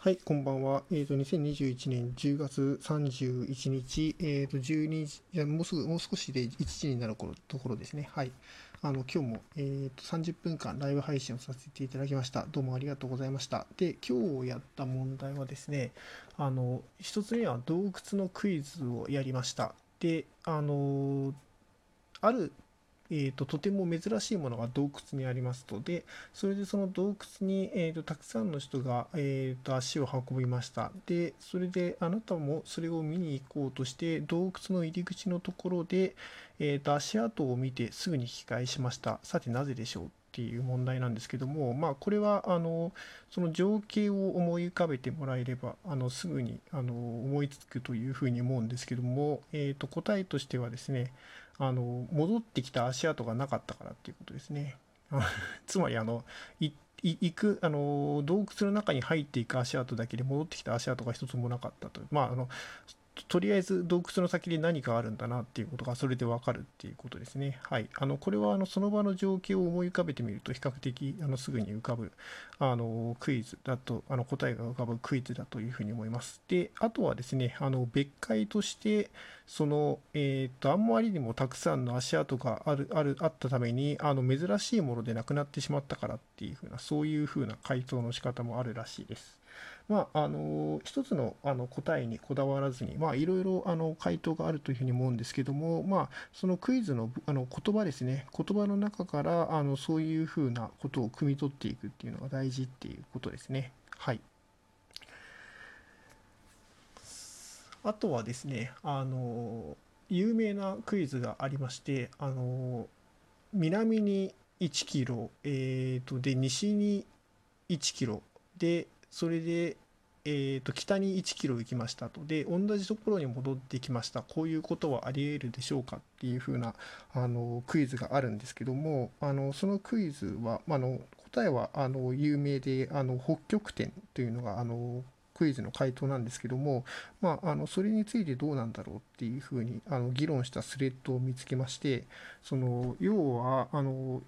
はい、こんばんは。えっ、と、2021年10月31日、えっ、と、12時、いや、もうすぐ、もう少しで1時になる頃ところですね。はい。あの、今日も、えっ、と、30分間ライブ配信をさせていただきました。どうもありがとうございました。で、今日やった問題はですね、あの、一つ目は洞窟のクイズをやりました。で、あの、あるえーと、とても珍しいものが洞窟にありますとでそれでその洞窟に、えーと、たくさんの人が、えーと、足を運びました。でそれであなたもそれを見に行こうとして洞窟の入り口のところで、えー、と足跡を見てすぐに引き返しました。さてなぜでしょうっていう問題なんですけども、まあ、これはあのその情景を思い浮かべてもらえればあのすぐにあの思いつくというふうに思うんですけども、えー、と答えとしてはですねあの戻ってきた足跡がなかったからっていうことですね。つまりあの行くあの洞窟の中に入っていく足跡だけで戻ってきた足跡が一つもなかったとまああのとりあえず洞窟の先で何かあるんだなっていうことがそれでわかるっていうことですね。はい。あの、これはあのその場の情景を思い浮かべてみると比較的あのすぐに浮かぶあのクイズだと、あの答えが浮かぶクイズだというふうに思います。で、あとはですね、あの別解として、その、えっ、と、あんまりにもたくさんの足跡がある、ある、あったために、あの珍しいものでなくなってしまったからっていうふうな、そういうふうな回答の仕方もあるらしいです。まあ、あの一つのあの答えにこだわらずに、まあ、いろいろあの回答があるというふうに思うんですけども、まあ、そのクイズのあの言葉ですね、言葉の中からあのそういうふうなことを汲み取っていくっていうのが大事っていうことですね。はい。あとはですね、あの有名なクイズがありまして、あの南に1キロ、えーと、で西に1キロでそれで、えー、と北に1キロ行きましたと。で同じところに戻ってきました。こういうことはありえるでしょうかっていうふうなあのクイズがあるんですけどもあのそのクイズは、まあの答えはあの有名であの北極点というのがあのクイズの回答なんですけども、まあ、あのそれについてどうなんだろうっていうふうにあの議論したスレッドを見つけましてその要はあの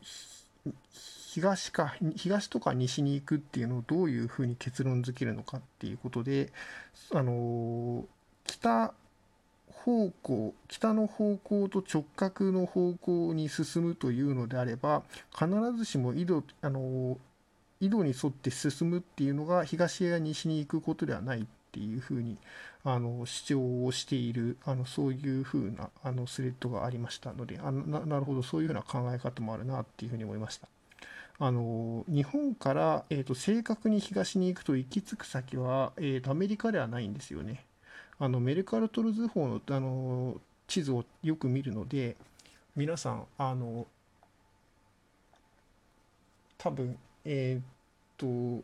東か東とか西に行くっていうのをどういうふうに結論づけるのかっていうことであの北方向北の方向と直角の方向に進むというのであれば必ずしも井戸あの井戸に沿って進むっていうのが東や西に行くことではない。っていうふうにあの主張をしているあのそういうふうなあのスレッドがありましたのであななるほどそういうふうな考え方もあるなっていうふうに思いました。あの日本から、えーと、正確に東に行くと行き着く先は、えーと、アメリカではないんですよね。あのメルカルトル図法のあの地図をよく見るので皆さんあの多分えっ、と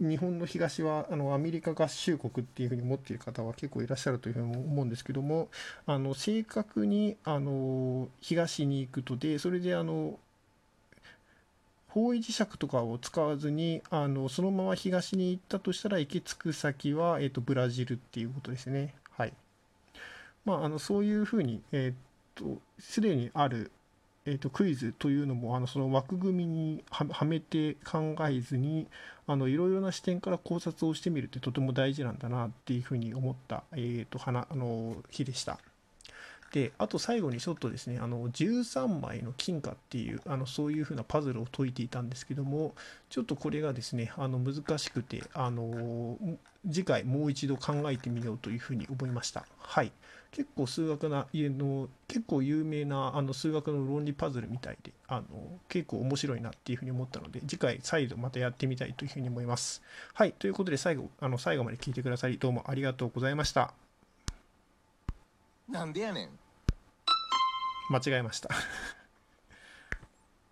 日本の東はあのアメリカ合衆国っていうふうに思っている方は結構いらっしゃるというふうに思うんですけどもあの正確にあの東に行くとでそれであの方位磁石とかを使わずにあのそのまま東に行ったとしたら行き着く先は、えーと、ブラジルっていうことですね。はい。まあ、あのそういうふうに、えーと、すでにある、えーと、クイズというのもあのその枠組みにはめて考えずにあのいろいろな視点から考察をしてみるってとても大事なんだなっていうふうに思った、えー、と花あの日でした。であと最後にちょっとですねあの13枚の金貨っていうあのそういうふうなパズルを解いていたんですけどもちょっとこれがですねあの難しくてあの次回もう一度考えてみようというふうに思いました。はい。結構数学な家の結構有名なあの数学の論理パズルみたいであの結構面白いなっていうふうに思ったので次回再度またやってみたいというふうに思います。はい。ということで最後あの最後まで聞いてくださりどうもありがとうございました。なんでやねん。間違えました